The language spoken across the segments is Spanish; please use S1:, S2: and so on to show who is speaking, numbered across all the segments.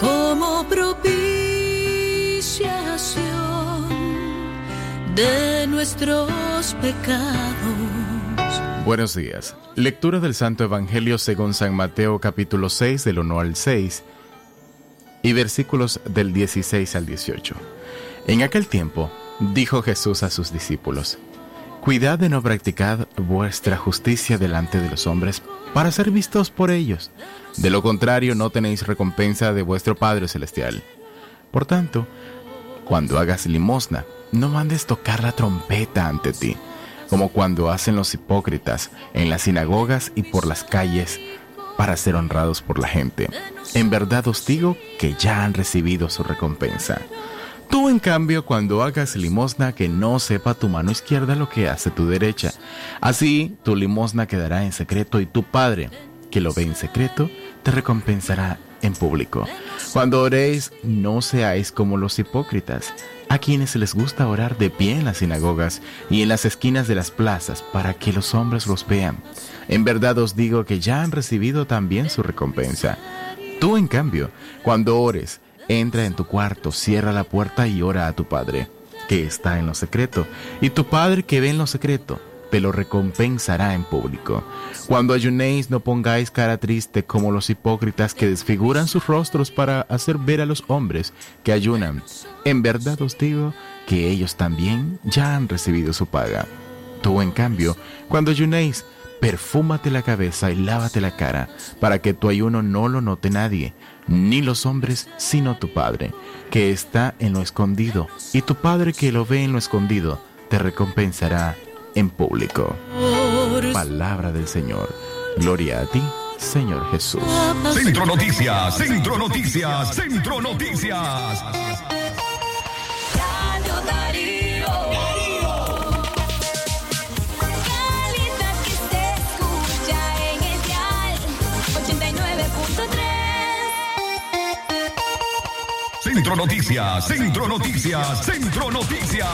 S1: como propiciación de nuestros pecados
S2: Buenos días. Lectura del Santo Evangelio según San Mateo capítulo 6 del 1 al 6 y versículos del 16 al 18. En aquel tiempo dijo Jesús a sus discípulos, Cuidad de no practicar vuestra justicia delante de los hombres para ser vistos por ellos. De lo contrario no tenéis recompensa de vuestro Padre Celestial. Por tanto, cuando hagas limosna, no mandes tocar la trompeta ante ti como cuando hacen los hipócritas en las sinagogas y por las calles para ser honrados por la gente. En verdad os digo que ya han recibido su recompensa. Tú, en cambio, cuando hagas limosna, que no sepa tu mano izquierda lo que hace tu derecha. Así, tu limosna quedará en secreto y tu Padre, que lo ve en secreto, te recompensará en público. Cuando oréis, no seáis como los hipócritas, a quienes les gusta orar de pie en las sinagogas y en las esquinas de las plazas para que los hombres los vean. En verdad os digo que ya han recibido también su recompensa. Tú, en cambio, cuando ores, entra en tu cuarto, cierra la puerta y ora a tu Padre, que está en lo secreto, y tu Padre que ve en lo secreto te lo recompensará en público. Cuando ayunéis no pongáis cara triste como los hipócritas que desfiguran sus rostros para hacer ver a los hombres que ayunan. En verdad os digo que ellos también ya han recibido su paga. Tú, en cambio, cuando ayunéis, perfúmate la cabeza y lávate la cara, para que tu ayuno no lo note nadie, ni los hombres, sino tu Padre, que está en lo escondido, y tu Padre que lo ve en lo escondido, te recompensará en público. Palabra del Señor. Gloria a ti, Señor Jesús.
S3: Centro Noticias, Centro Noticias, Centro Noticias. Centro Noticias, Centro Noticias, Centro Noticias.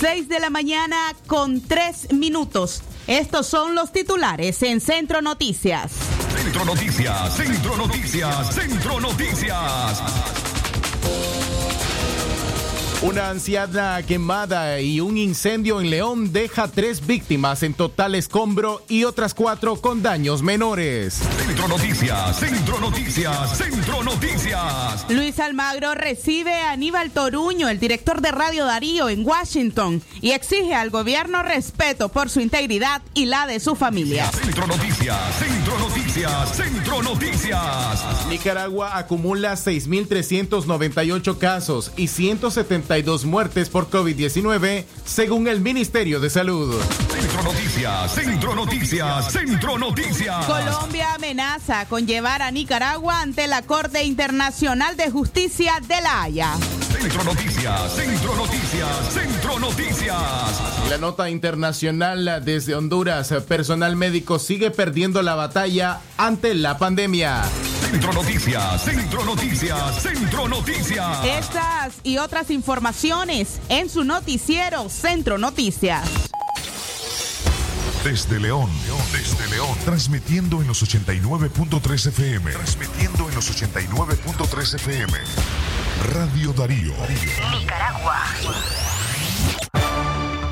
S4: 6 de la mañana con 3 minutos. Estos son los titulares en Centro Noticias.
S3: Centro Noticias, Centro Noticias, Centro Noticias.
S2: Una anciana quemada y un incendio en León deja tres víctimas en total escombro y otras cuatro con daños menores.
S3: Centro Noticias, Centro Noticias, Centro Noticias.
S4: Luis Almagro recibe a Aníbal Toruño, el director de Radio Darío en Washington, y exige al gobierno respeto por su integridad y la de su familia.
S3: Centro Noticias, Centro Noticias, Centro Noticias.
S2: Nicaragua acumula 6.398 casos y 170 muertes por COVID-19, según el Ministerio de Salud.
S3: Centro Noticias, Centro Noticias, Centro Noticias.
S4: Colombia amenaza con llevar a Nicaragua ante la Corte Internacional de Justicia de La Haya.
S3: Centro Noticias, Centro Noticias, Centro Noticias.
S2: La nota internacional desde Honduras, personal médico sigue perdiendo la batalla ante la pandemia.
S3: Centro Noticias, Centro Noticias, Centro Noticias.
S4: Estas y otras informaciones en su noticiero Centro Noticias.
S3: Desde León, desde León, transmitiendo en los 89.3 FM. Transmitiendo en los 89.3 FM. Radio Darío. Nicaragua.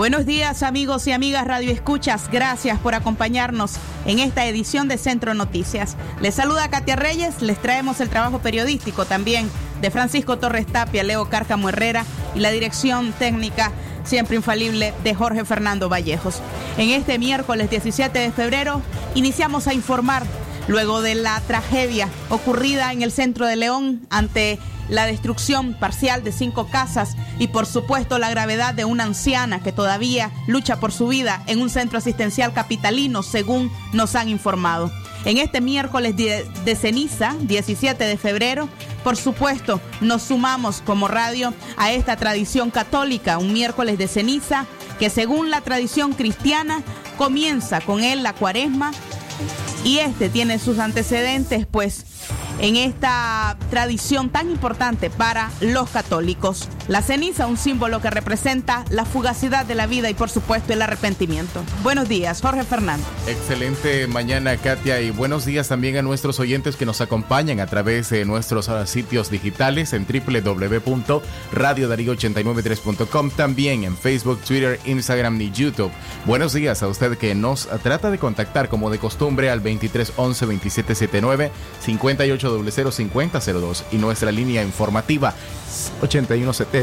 S4: Buenos días amigos y amigas Radio Escuchas, gracias por acompañarnos en esta edición de Centro Noticias. Les saluda Katia Reyes, les traemos el trabajo periodístico también de Francisco Torres Tapia, Leo Cárcamo Herrera y la dirección técnica siempre infalible de Jorge Fernando Vallejos. En este miércoles 17 de febrero iniciamos a informar luego de la tragedia ocurrida en el centro de León ante la destrucción parcial de cinco casas y por supuesto la gravedad de una anciana que todavía lucha por su vida en un centro asistencial capitalino, según nos han informado. En este miércoles de, ceniza, 17 de febrero, por supuesto, nos sumamos como radio a esta tradición católica, un miércoles de ceniza, que según la tradición cristiana comienza con él la cuaresma y este tiene sus antecedentes, pues en esta tradición tan importante para los católicos. La ceniza, un símbolo que representa la fugacidad de la vida y por supuesto el arrepentimiento. Buenos días, Jorge Fernández.
S2: Excelente mañana, Katia, y buenos días también a nuestros oyentes que nos acompañan a través de nuestros ah, sitios digitales en www.radiodarío893.com, también en Facebook, Twitter, Instagram y YouTube. Buenos días a usted que nos trata de contactar como de costumbre al 23 11 27 79 58 005002 y nuestra línea informativa 8170.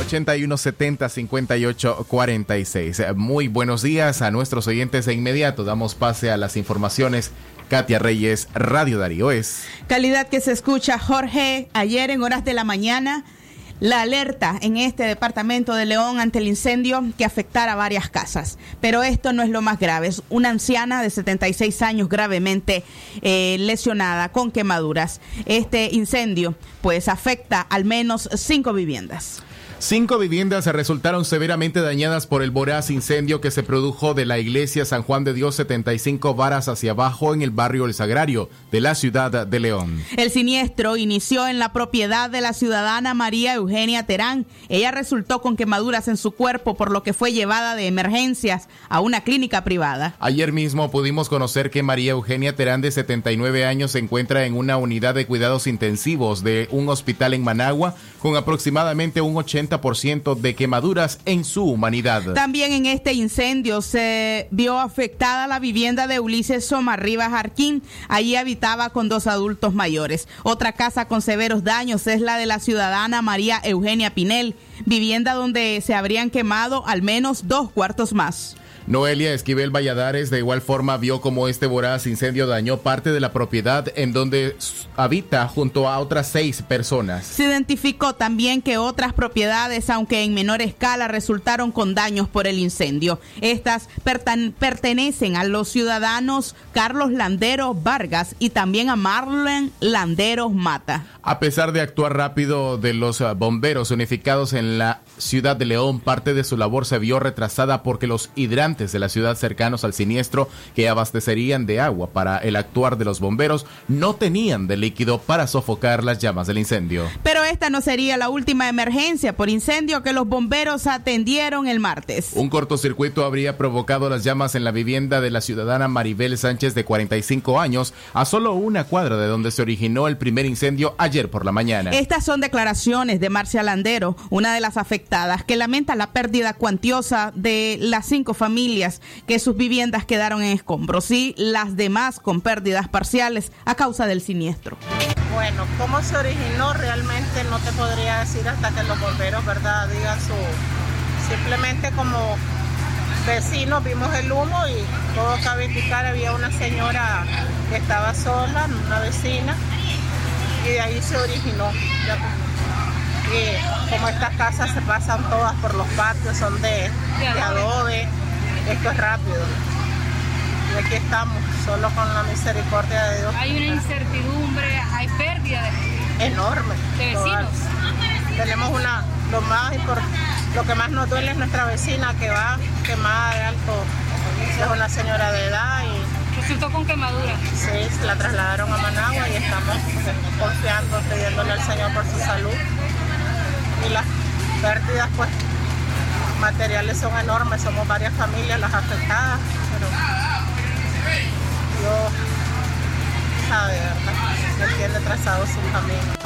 S2: 8170 5846. Muy buenos días a nuestros oyentes de inmediato. Damos pase a las informaciones. Katia Reyes, Radio Darío es.
S4: Calidad que se escucha, Jorge. Ayer en horas de la mañana la alerta en este departamento de León ante el incendio que afectara varias casas. Pero esto no es lo más grave. Es una anciana de 76 años gravemente eh, lesionada con quemaduras. Este incendio pues afecta al menos cinco viviendas.
S2: Cinco viviendas resultaron severamente dañadas por el voraz incendio que se produjo de la iglesia San Juan de Dios 75 varas hacia abajo en el barrio El Sagrario de la ciudad de León.
S4: El siniestro inició en la propiedad de la ciudadana María Eugenia Terán. Ella resultó con quemaduras en su cuerpo por lo que fue llevada de emergencias a una clínica privada.
S2: Ayer mismo pudimos conocer que María Eugenia Terán de 79 años se encuentra en una unidad de cuidados intensivos de un hospital en Managua con aproximadamente un 80 ciento de quemaduras en su humanidad.
S4: También en este incendio se vio afectada la vivienda de Ulises Somarriba Jarquín. Allí habitaba con dos adultos mayores. Otra casa con severos daños es la de la ciudadana María Eugenia Pinel, vivienda donde se habrían quemado al menos dos cuartos más.
S2: Noelia Esquivel Valladares de igual forma vio como este voraz incendio dañó parte de la propiedad en donde habita junto a otras seis personas.
S4: Se identificó también que otras propiedades, aunque en menor escala, resultaron con daños por el incendio. Estas pertenecen a los ciudadanos Carlos Landeros Vargas y también a Marlon Landeros Mata.
S2: A pesar de actuar rápido de los ah, bomberos unificados en la ciudad de León, parte de su labor se vio retrasada porque los hidrantes de la ciudad cercanos al siniestro que abastecerían de agua para el actuar de los bomberos no tenían de líquido para sofocar las llamas del incendio.
S4: Pero esta no sería la última emergencia por incendio que los bomberos atendieron el martes.
S2: Un cortocircuito habría provocado las llamas en la vivienda de la ciudadana Maribel Sánchez de 45 años a solo una cuadra de donde se originó el primer incendio ayer por la mañana.
S4: Estas son declaraciones de Marcia Landero, una de las afectadas, que lamenta la pérdida cuantiosa de las cinco familias que sus viviendas quedaron en escombros y las demás con pérdidas parciales a causa del siniestro.
S5: Bueno, ¿cómo se originó? Realmente no te podría decir hasta que los bomberos, ¿verdad?, digan su... Simplemente como vecinos vimos el humo y todo cabe indicar, había una señora que estaba sola, una vecina, y de ahí se originó. Y como estas casas se pasan todas por los patios, son de, adobe, esto es rápido. Y aquí estamos, solo con la misericordia de Dios.
S6: Hay una incertidumbre, hay pérdida
S5: de, enorme.
S6: De vecinos.
S5: Tenemos una, lo más lo que más nos duele es nuestra vecina que va quemada de alto. Es una señora de edad y
S6: resultó con quemadura.
S5: Sí, la trasladaron a Managua y estamos confiando, pidiéndole al Señor por su salud. Y las pérdidas, pues, materiales son enormes, somos varias familias las afectadas, pero Dios sabe, ¿verdad? Él tiene trazado su camino.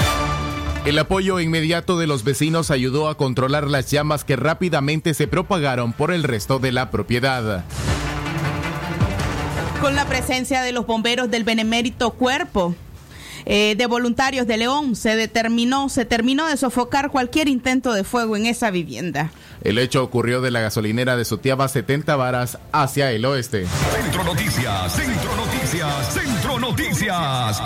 S2: El apoyo inmediato de los vecinos ayudó a controlar las llamas que rápidamente se propagaron por el resto de la propiedad.
S4: Con la presencia de los bomberos del Benemérito Cuerpo, eh, de voluntarios de León se determinó, se terminó de sofocar cualquier intento de fuego en esa vivienda.
S2: El hecho ocurrió de la gasolinera de Sotiaba 70 varas hacia el oeste.
S3: Centro Noticias, Centro Noticias, Centro Noticias.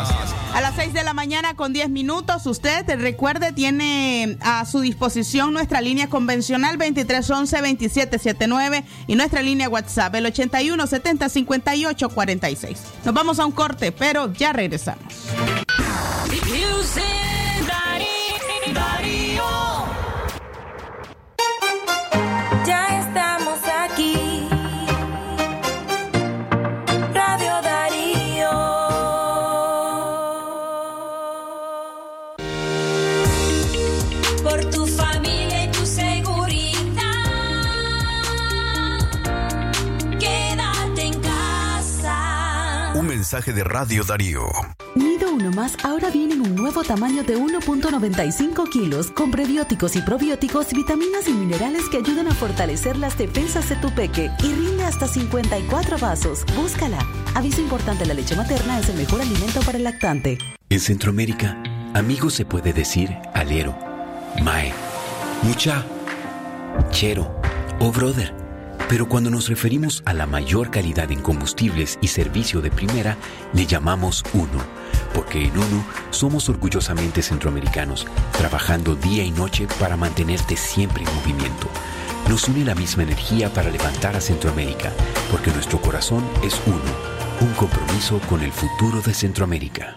S4: A las 6 de la mañana con 10 minutos, usted recuerde, tiene a su disposición nuestra línea convencional 2311-2779 y nuestra línea WhatsApp el 81 70 58 46. Nos vamos a un corte, pero ya regresamos.
S3: Mensaje de Radio Darío.
S7: Nido Uno Más ahora viene en un nuevo tamaño de 1.95 kilos con prebióticos y probióticos, vitaminas y minerales que ayudan a fortalecer las defensas de tu peque y rinde hasta 54 vasos. Búscala. Aviso importante, la leche materna es el mejor alimento para el lactante.
S8: En Centroamérica, amigo se puede decir alero, mae, mucha, chero o brother. Pero cuando nos referimos a la mayor calidad en combustibles y servicio de primera, le llamamos uno. Porque en uno somos orgullosamente centroamericanos, trabajando día y noche para mantenerte siempre en movimiento. Nos une la misma energía para levantar a Centroamérica, porque nuestro corazón es uno, un compromiso con el futuro de Centroamérica.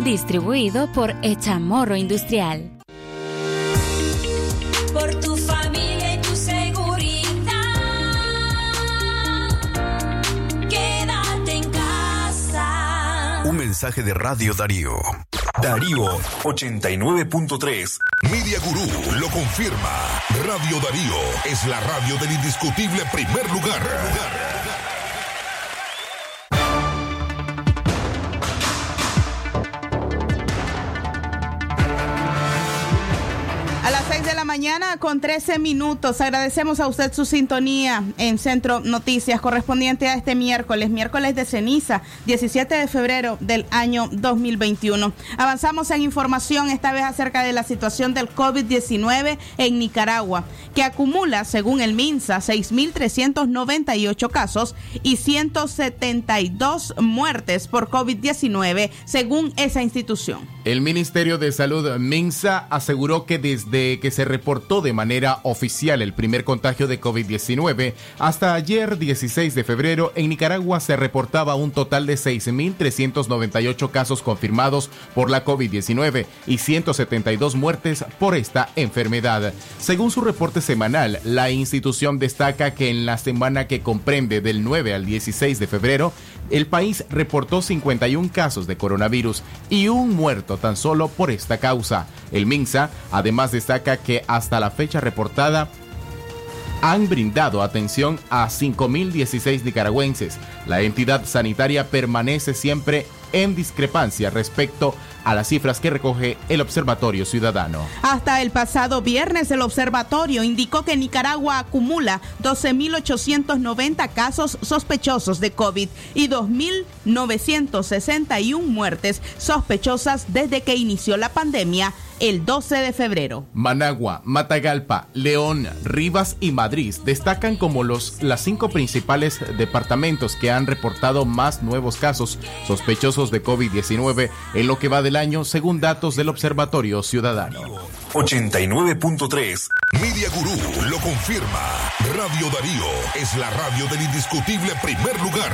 S9: Distribuido por Echamorro Industrial.
S10: Por tu familia y tu seguridad. Quédate en casa.
S3: Un mensaje de Radio Darío. Darío 89.3. Media Gurú lo confirma. Radio Darío es la radio del indiscutible primer lugar.
S4: Mañana con 13 minutos. Agradecemos a usted su sintonía en Centro Noticias correspondiente a este miércoles, miércoles de ceniza, 17 de febrero del año 2021. Avanzamos en información esta vez acerca de la situación del COVID-19 en Nicaragua, que acumula, según el MINSA, 6.398 casos y 172 muertes por COVID-19, según esa institución.
S2: El Ministerio de Salud MINSA aseguró que desde que se reportó de manera oficial el primer contagio de COVID-19 hasta ayer 16 de febrero en Nicaragua se reportaba un total de 6.398 casos confirmados por la COVID-19 y 172 muertes por esta enfermedad. Según su reporte semanal, la institución destaca que en la semana que comprende del 9 al 16 de febrero, el país reportó 51 casos de coronavirus y un muerto tan solo por esta causa. El MINSA además destaca que hasta la fecha reportada han brindado atención a 5.016 nicaragüenses. La entidad sanitaria permanece siempre en discrepancia respecto a las cifras que recoge el Observatorio Ciudadano.
S4: Hasta el pasado viernes, el observatorio indicó que Nicaragua acumula 12.890 casos sospechosos de COVID y 2.961 muertes sospechosas desde que inició la pandemia el 12 de febrero.
S2: Managua, Matagalpa, León, Rivas y Madrid destacan como los, las cinco principales departamentos que han reportado más nuevos casos sospechosos de COVID-19 en lo que va del año, según datos del Observatorio Ciudadano.
S3: 89.3 Media Gurú lo confirma. Radio Darío es la radio del indiscutible primer lugar.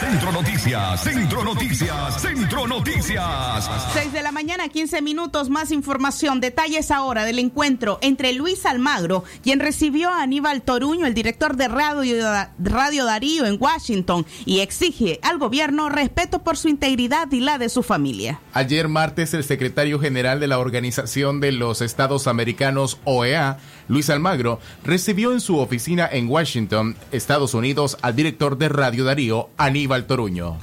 S3: Centro Noticias, Centro Noticias, Centro Noticias.
S4: 6 de la mañana, 15 minutos, más información. Detalles ahora del encuentro entre Luis Almagro, quien recibió a Aníbal Toruño, el director de Radio, Radio Darío en Washington, y exige al gobierno respeto por su integridad y la de su familia.
S2: Ayer martes, el secretario general de la Organización de los Estados Americanos, OEA, Luis Almagro, recibió en su oficina en Washington, Estados Unidos, al director de Radio Darío, Aníbal Toruño.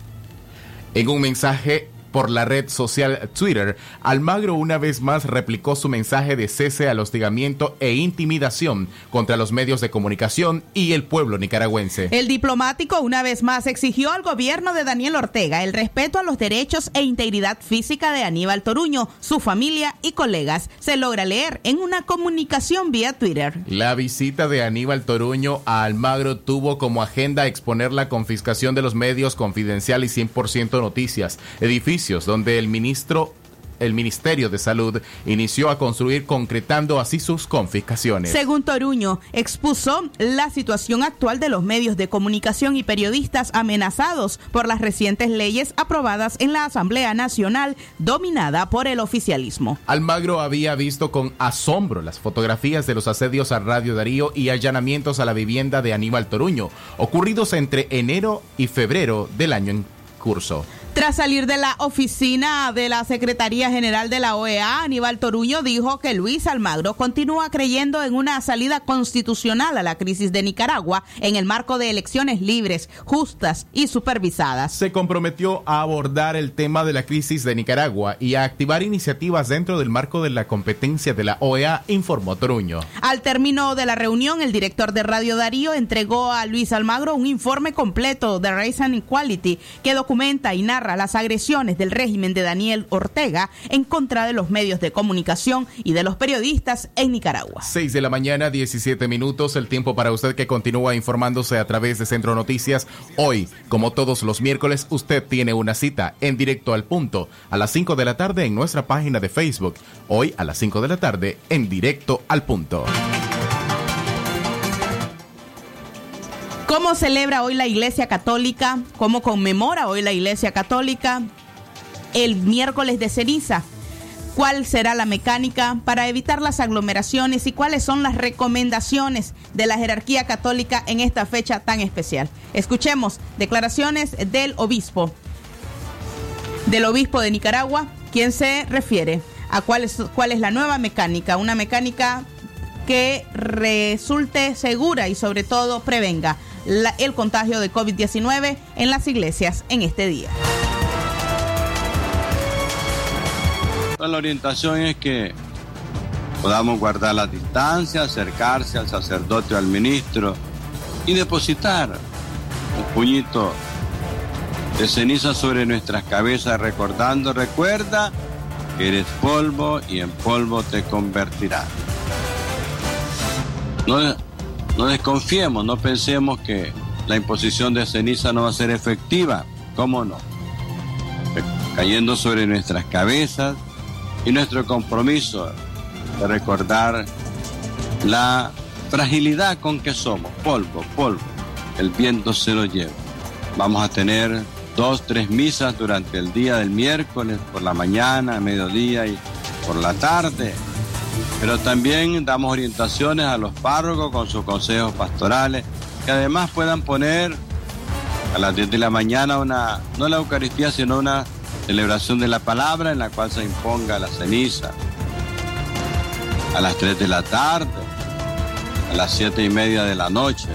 S2: En un mensaje por la red social Twitter, Almagro una vez más replicó su mensaje de cese al hostigamiento e intimidación contra los medios de comunicación y el pueblo nicaragüense.
S4: El diplomático una vez más exigió al gobierno de Daniel Ortega el respeto a los derechos e integridad física de Aníbal Toruño, su familia y colegas. Se logra leer en una comunicación vía Twitter.
S2: La visita de Aníbal Toruño a Almagro tuvo como agenda exponer la confiscación de los medios confidencial y 100% noticias, edificios donde el ministro el Ministerio de Salud inició a construir concretando así sus confiscaciones.
S4: Según Toruño, expuso la situación actual de los medios de comunicación y periodistas amenazados por las recientes leyes aprobadas en la Asamblea Nacional dominada por el oficialismo.
S2: Almagro había visto con asombro las fotografías de los asedios a Radio Darío y allanamientos a la vivienda de Aníbal Toruño, ocurridos entre enero y febrero del año en curso.
S4: Tras salir de la oficina de la Secretaría General de la OEA, Aníbal Toruño dijo que Luis Almagro continúa creyendo en una salida constitucional a la crisis de Nicaragua en el marco de elecciones libres, justas y supervisadas.
S2: Se comprometió a abordar el tema de la crisis de Nicaragua y a activar iniciativas dentro del marco de la competencia de la OEA, informó Toruño.
S4: Al término de la reunión, el director de Radio Darío entregó a Luis Almagro un informe completo de Race and Equality que documenta y narra las agresiones del régimen de Daniel Ortega en contra de los medios de comunicación y de los periodistas en Nicaragua.
S2: 6 de la mañana, 17 minutos, el tiempo para usted que continúa informándose a través de Centro Noticias. Hoy, como todos los miércoles, usted tiene una cita en directo al punto a las 5 de la tarde en nuestra página de Facebook. Hoy a las 5 de la tarde en directo al punto.
S4: ¿Cómo celebra hoy la Iglesia Católica? ¿Cómo conmemora hoy la Iglesia Católica el miércoles de ceniza? ¿Cuál será la mecánica para evitar las aglomeraciones y cuáles son las recomendaciones de la jerarquía católica en esta fecha tan especial? Escuchemos declaraciones del obispo, del obispo de Nicaragua, quien se refiere a cuál es, cuál es la nueva mecánica, una mecánica que resulte segura y sobre todo prevenga el contagio de COVID-19 en las iglesias en este día.
S11: La orientación es que podamos guardar la distancia, acercarse al sacerdote o al ministro y depositar un puñito de ceniza sobre nuestras cabezas recordando, recuerda que eres polvo y en polvo te convertirás. No, no desconfiemos, no pensemos que la imposición de ceniza no va a ser efectiva. ¿Cómo no? Cayendo sobre nuestras cabezas y nuestro compromiso de recordar la fragilidad con que somos. Polvo, polvo. El viento se lo lleva. Vamos a tener dos, tres misas durante el día del miércoles, por la mañana, mediodía y por la tarde pero también damos orientaciones a los párrocos con sus consejos pastorales, que además puedan poner a las 10 de la mañana una, no la Eucaristía, sino una celebración de la palabra en la cual se imponga la ceniza. A las 3 de la tarde, a las 7 y media de la noche.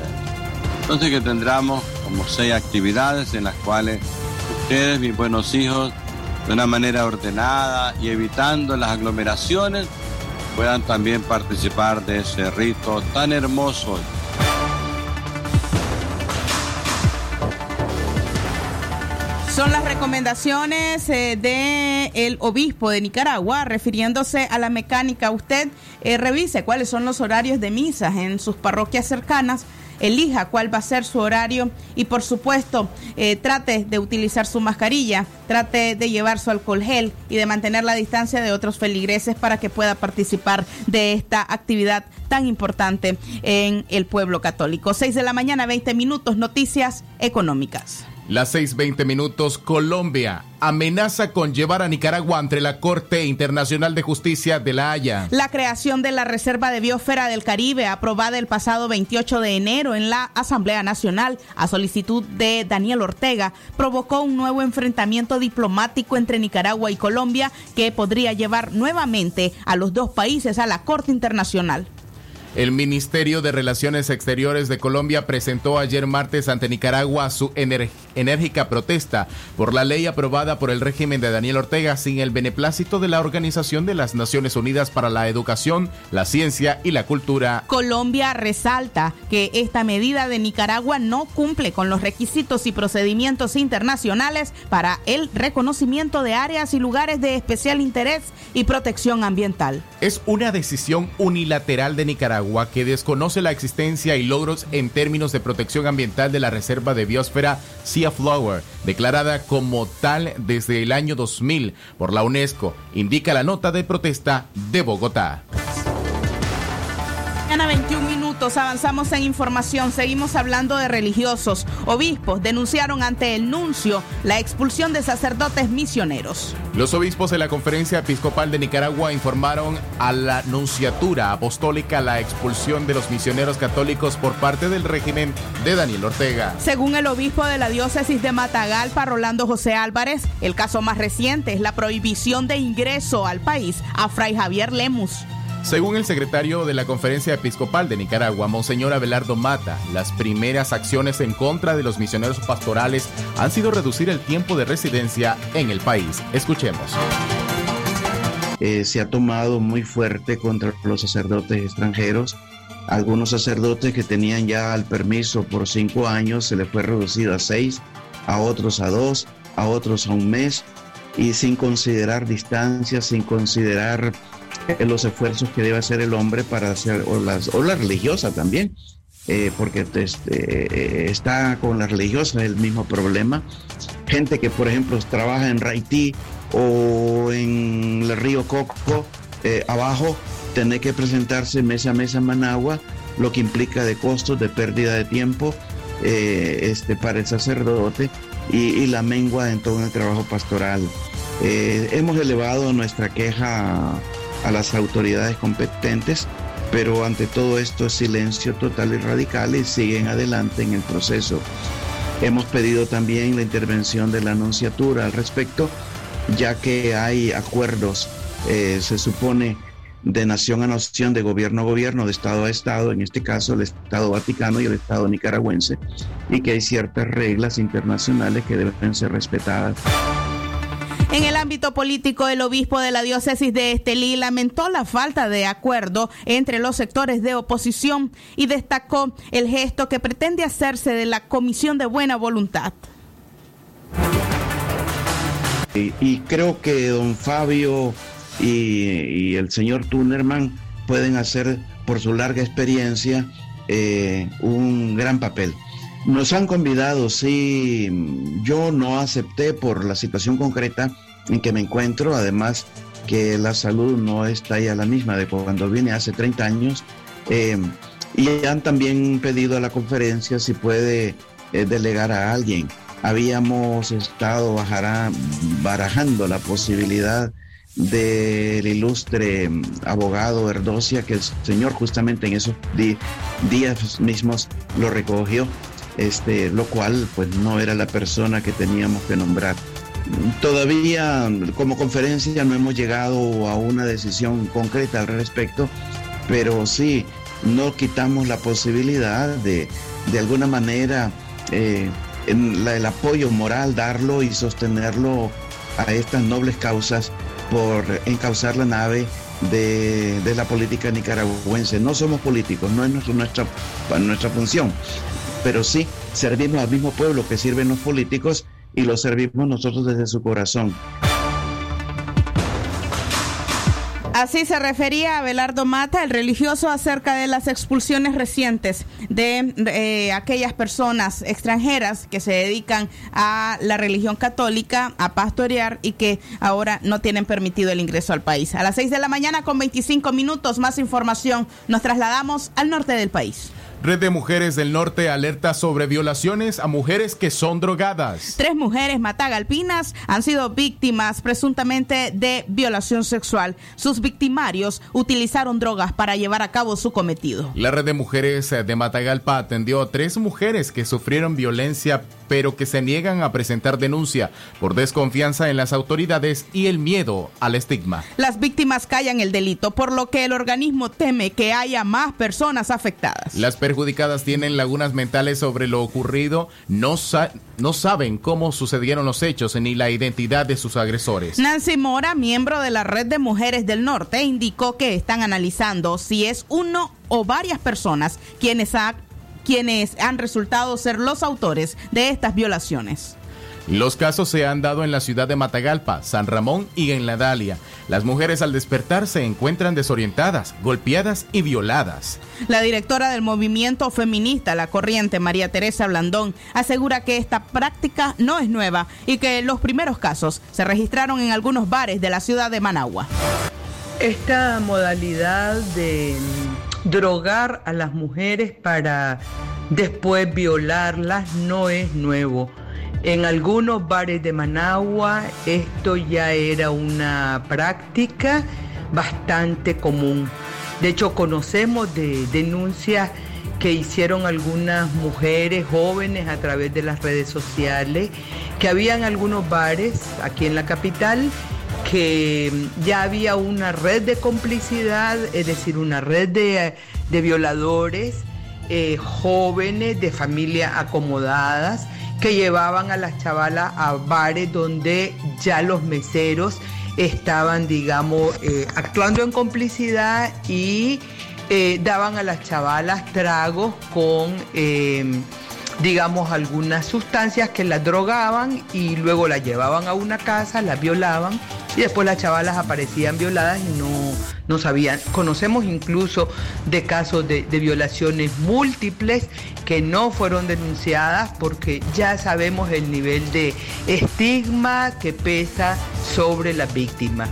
S11: Entonces que tendremos como seis actividades en las cuales ustedes, mis buenos hijos, de una manera ordenada y evitando las aglomeraciones, puedan también participar de ese rito tan hermoso.
S4: Son las recomendaciones eh, del el obispo de Nicaragua refiriéndose a la mecánica. Usted eh, revise cuáles son los horarios de misas en sus parroquias cercanas elija cuál va a ser su horario y por supuesto eh, trate de utilizar su mascarilla, trate de llevar su alcohol gel y de mantener la distancia de otros feligreses para que pueda participar de esta actividad tan importante en el pueblo católico. 6 de la mañana, 20 minutos, noticias económicas.
S2: Las 6:20 minutos, Colombia amenaza con llevar a Nicaragua ante la Corte Internacional de Justicia de La Haya.
S4: La creación de la Reserva de Biosfera del Caribe, aprobada el pasado 28 de enero en la Asamblea Nacional a solicitud de Daniel Ortega, provocó un nuevo enfrentamiento diplomático entre Nicaragua y Colombia que podría llevar nuevamente a los dos países a la Corte Internacional.
S2: El Ministerio de Relaciones Exteriores de Colombia presentó ayer martes ante Nicaragua su enérgica protesta por la ley aprobada por el régimen de Daniel Ortega sin el beneplácito de la Organización de las Naciones Unidas para la Educación, la Ciencia y la Cultura.
S4: Colombia resalta que esta medida de Nicaragua no cumple con los requisitos y procedimientos internacionales para el reconocimiento de áreas y lugares de especial interés y protección ambiental.
S2: Es una decisión unilateral de Nicaragua que desconoce la existencia y logros en términos de protección ambiental de la Reserva de Biosfera Sea Flower, declarada como tal desde el año 2000 por la UNESCO, indica la nota de protesta de Bogotá.
S4: Mañana 21 minutos avanzamos en información. Seguimos hablando de religiosos. Obispos denunciaron ante el nuncio la expulsión de sacerdotes misioneros.
S2: Los obispos de la Conferencia Episcopal de Nicaragua informaron a la Nunciatura Apostólica la expulsión de los misioneros católicos por parte del régimen de Daniel Ortega.
S4: Según el obispo de la diócesis de Matagalpa, Rolando José Álvarez, el caso más reciente es la prohibición de ingreso al país a Fray Javier Lemus.
S2: Según el secretario de la Conferencia Episcopal de Nicaragua, Monseñor Abelardo Mata, las primeras acciones en contra de los misioneros pastorales han sido reducir el tiempo de residencia en el país. Escuchemos.
S12: Eh, se ha tomado muy fuerte contra los sacerdotes extranjeros. Algunos sacerdotes que tenían ya el permiso por cinco años se les fue reducido a seis, a otros a dos, a otros a un mes, y sin considerar distancias, sin considerar los esfuerzos que debe hacer el hombre para hacer, o, las, o la religiosa también, eh, porque este, está con la religiosa el mismo problema. Gente que, por ejemplo, trabaja en Haití o en el río Coco, eh, abajo, tener que presentarse mes a mes a Managua, lo que implica de costos, de pérdida de tiempo eh, este, para el sacerdote y, y, la mengua en todo el trabajo pastoral. hemos elevado nuestra queja a las autoridades competentes, pero ante todo esto es silencio total y radical y siguen adelante en el proceso. Hemos pedido también la intervención de la anunciatura al respecto, ya que hay acuerdos, eh, se supone, de nación a nación, de gobierno a gobierno, de Estado a Estado, en este caso el Estado Vaticano y el Estado nicaragüense, y que hay ciertas reglas internacionales que deben ser respetadas.
S4: En el ámbito político, el obispo de la diócesis de Estelí lamentó la falta de acuerdo entre los sectores de oposición y destacó el gesto que pretende hacerse de la Comisión de Buena Voluntad.
S12: Y, creo que don Fabio y, y, el señor Tunerman pueden hacer, por su larga experiencia, eh, un gran papel. Nos han convidado, sí, yo no acepté por la situación concreta en que me encuentro, además que la salud no está ya la misma de cuando vine hace 30 años, eh, y han también pedido a la conferencia si puede eh, delegar a alguien. Habíamos estado bajará, barajando la posibilidad del ilustre abogado Erdosia, que el señor justamente en esos días mismos lo recogió este, lo cual pues no era la persona que teníamos que nombrar. Todavía como conferencia no hemos llegado a una decisión concreta al respecto, pero sí, no quitamos la posibilidad de, de alguna manera, eh, el apoyo moral, darlo y sostenerlo a estas nobles causas por encauzar la nave de, de, la política nicaragüense. No somos políticos, no es nuestra, nuestra, nuestra función, pero sí servimos al mismo pueblo que sirven los políticos y lo servimos nosotros desde su corazón.
S4: Así se refería Abelardo Mata, el religioso, acerca de las expulsiones recientes de, eh, aquellas personas extranjeras que se dedican a la religión católica, a pastorear y que ahora no tienen permitido el ingreso al país. A las 6 de la mañana con 25 minutos, más información, nos trasladamos al norte del país.
S2: Red de Mujeres del Norte alerta sobre violaciones a mujeres que son drogadas.
S4: Tres mujeres matagalpinas han sido víctimas presuntamente de violación sexual. Sus victimarios utilizaron drogas para llevar a cabo su cometido.
S2: La Red de Mujeres de Matagalpa atendió a tres mujeres que sufrieron violencia pero que se niegan a presentar denuncia por desconfianza en las autoridades y el miedo al estigma.
S4: Las víctimas callan el delito, por lo que el organismo teme que haya más personas afectadas.
S2: Las perjudicadas tienen lagunas mentales sobre lo ocurrido, no, sa no saben cómo sucedieron los hechos ni la identidad de sus agresores.
S4: Nancy Mora, miembro de la Red de Mujeres del Norte, indicó que están analizando si es uno o varias personas quienes ha quienes han resultado ser los autores de estas violaciones.
S2: Los casos se han dado en la ciudad de Matagalpa, San Ramón y en La Dalia. Las mujeres al despertar se encuentran desorientadas, golpeadas y violadas.
S4: La directora del movimiento feminista La Corriente, María Teresa Blandón, asegura que esta práctica no es nueva y que los primeros casos se registraron en algunos bares de la ciudad de Managua.
S13: Esta modalidad de drogar a las mujeres para después violarlas no es nuevo. En algunos bares de Managua esto ya era una práctica bastante común. De hecho, conocemos de denuncias que hicieron algunas mujeres jóvenes a través de las redes sociales, que habían algunos bares aquí en la capital que ya había una red de complicidad, es decir, una red de, de violadores eh, jóvenes de familias acomodadas que llevaban a las chavalas a bares donde ya los meseros estaban, digamos, eh, actuando en complicidad y eh, daban a las chavalas tragos con digamos, algunas sustancias que las drogaban y luego las llevaban a una casa, las violaban y después las chavalas aparecían violadas y no, no sabían. Conocemos incluso de casos de, violaciones múltiples que no fueron denunciadas porque ya sabemos el nivel de estigma que pesa sobre las víctimas.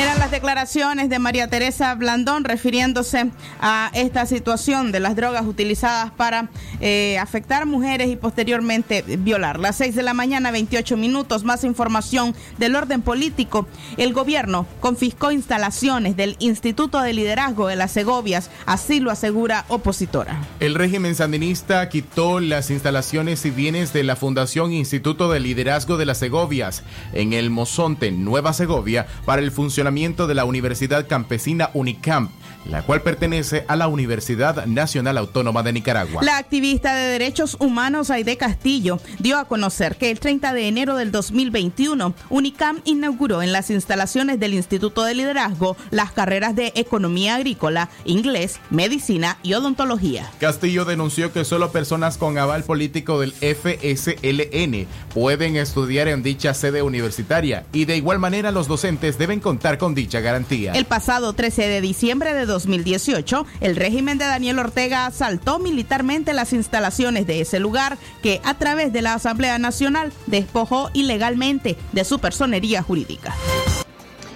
S4: Eran las declaraciones de María Teresa Blandón refiriéndose a esta situación de las drogas utilizadas para eh, afectar mujeres y posteriormente violar. Las 6 de la mañana, 28 minutos. Más información del orden político. El gobierno confiscó instalaciones del Instituto de Liderazgo de las Segovias, así lo asegura opositora.
S2: El régimen sandinista quitó las instalaciones y bienes de la Fundación Instituto de Liderazgo de las Segovias en el Mozonte, Nueva Segovia, para el funcionamiento de la Universidad Campesina Unicamp, la cual pertenece a la Universidad Nacional Autónoma de Nicaragua.
S4: La activista de derechos humanos Aide Castillo dio a conocer que el 30 de enero del 2021 Unicamp inauguró en las instalaciones del Instituto de Liderazgo las carreras de Economía Agrícola, Inglés, Medicina y Odontología.
S2: Castillo denunció que solo personas con aval político del FSLN pueden estudiar en dicha sede universitaria y de igual manera los docentes deben contar con dicha garantía.
S4: El pasado 13 de diciembre de 2018, el régimen de Daniel Ortega asaltó militarmente las instalaciones de ese lugar que a través de la Asamblea Nacional despojó ilegalmente de su personería jurídica.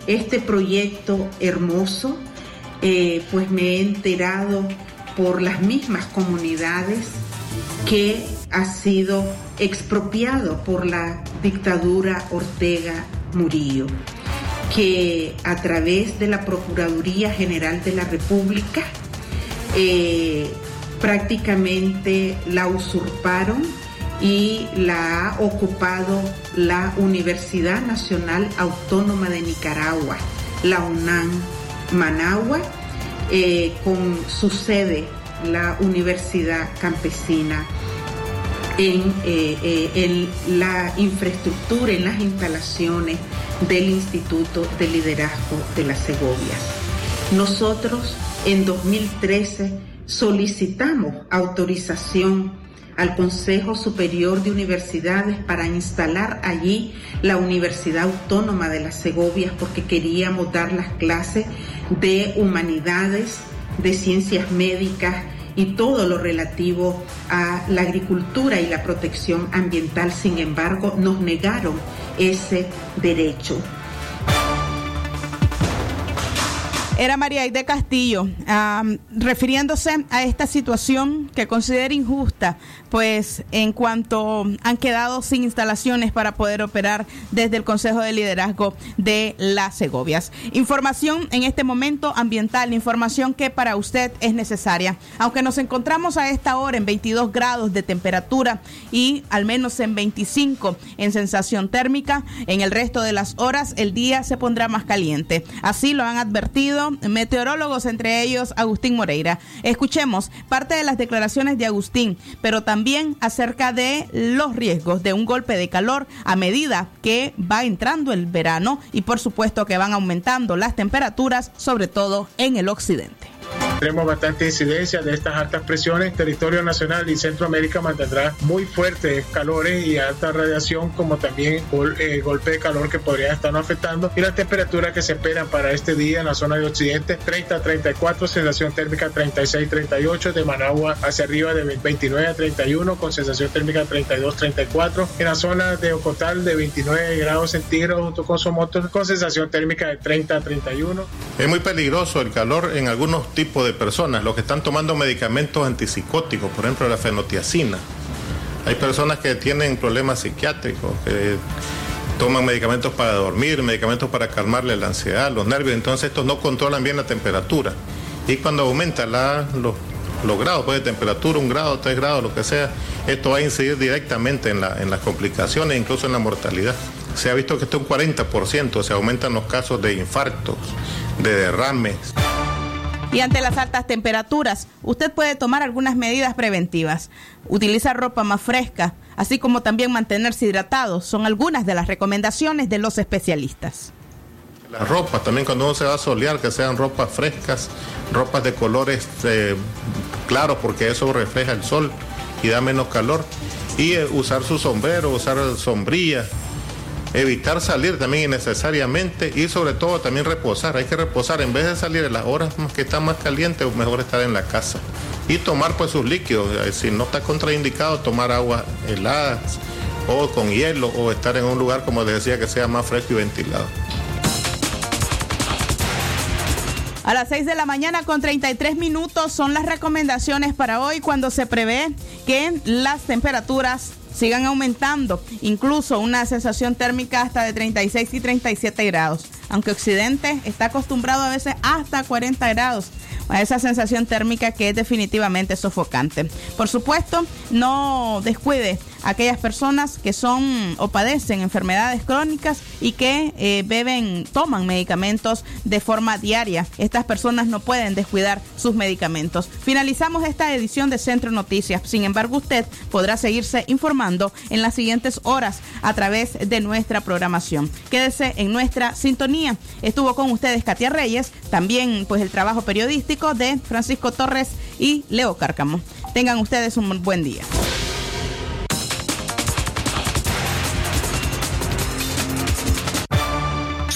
S14: Este proyecto hermoso, eh, pues me he enterado por las mismas comunidades que ha sido expropiado por la dictadura Ortega Murillo que a través de la Procuraduría General de la República eh, prácticamente la usurparon y la ha ocupado la Universidad Nacional Autónoma de Nicaragua, la UNAM Managua, eh, con su sede, la Universidad Campesina en, eh, en, la infraestructura, en las instalaciones del Instituto de Liderazgo de las Segovias. Nosotros en 2013 solicitamos autorización al Consejo Superior de Universidades para instalar allí la Universidad Autónoma de las Segovias porque queríamos dar las clases de humanidades, de ciencias médicas y todo lo relativo a la agricultura y la protección ambiental. Sin embargo, nos negaron ese derecho.
S4: Era María Aide Castillo, refiriéndose a esta situación que considera injusta, pues en cuanto han quedado sin instalaciones para poder operar desde el Consejo de Liderazgo de las Segovias. Información en este momento ambiental, información que para usted es necesaria. Aunque nos encontramos a esta hora en 22 grados de temperatura y al menos en 25 en sensación térmica, en el resto de las horas el día se pondrá más caliente. Así lo han advertido meteorólogos, entre ellos Agustín Moreira. Escuchemos parte de las declaraciones de Agustín, pero también acerca de los riesgos de un golpe de calor a medida que va entrando el verano y por supuesto que van aumentando las temperaturas, sobre todo en el occidente.
S15: Tenemos bastante incidencia de estas altas presiones. Territorio nacional y Centroamérica mantendrá muy fuertes calores y alta radiación, como también gol, eh, golpe de calor que podría estar afectando. Y las temperaturas que se esperan para este día en la zona de Occidente, 30 a 34, sensación térmica 36 38, de Managua hacia arriba de 29 a 31, con sensación térmica 32 34. En la zona de Ocotal de 29 grados centígrados junto con Somoto, con sensación térmica de 30 a 31.
S16: Es muy peligroso el calor en algunos tipos de personas, los que están tomando medicamentos antipsicóticos, por ejemplo la fenotiacina. Hay personas que tienen problemas psiquiátricos, que toman medicamentos para dormir, medicamentos para calmarle la ansiedad, los nervios, entonces estos no controlan bien la temperatura. Y cuando aumenta los, los grados pues, de temperatura, un grado, tres grados, lo que sea, esto va a incidir directamente en, la, en las complicaciones, incluso en la mortalidad. Se ha visto que esto es un 40%, se aumentan los casos de infartos, de derrames.
S4: Y ante las altas temperaturas, usted puede tomar algunas medidas preventivas. Utilizar ropa más fresca, así como también mantenerse hidratado, son algunas de las recomendaciones de los especialistas.
S16: Las ropas, también cuando uno se va a solear, que sean ropas frescas, ropas de colores eh, claros, porque eso refleja el sol y da menos calor. Y eh, usar su sombrero, usar sombrilla, evitar salir también innecesariamente y sobre todo también reposar. Hay que reposar en vez de salir en las horas que están más calientes, mejor estar en la casa. Y tomar pues sus líquidos. Si no está contraindicado, tomar agua helada o con hielo o estar en un lugar, como les decía, que sea más fresco y ventilado.
S4: A las 6 de la mañana con 33 minutos son las recomendaciones para hoy cuando se prevé que las temperaturas sigan aumentando, incluso una sensación térmica hasta de 36 y 37 grados, aunque Occidente está acostumbrado a veces hasta 40 grados a esa sensación térmica que es definitivamente sofocante. Por supuesto, no descuide aquellas personas que son o padecen enfermedades crónicas y que eh, beben, toman medicamentos de forma diaria. Estas personas no pueden descuidar sus medicamentos. Finalizamos esta edición de Centro Noticias. Sin embargo, usted podrá seguirse informando en las siguientes horas a través de nuestra programación. Quédese en nuestra sintonía. Estuvo con ustedes Katia Reyes, también pues el trabajo periodístico de Francisco Torres y Leo Cárcamo. Tengan ustedes un buen día.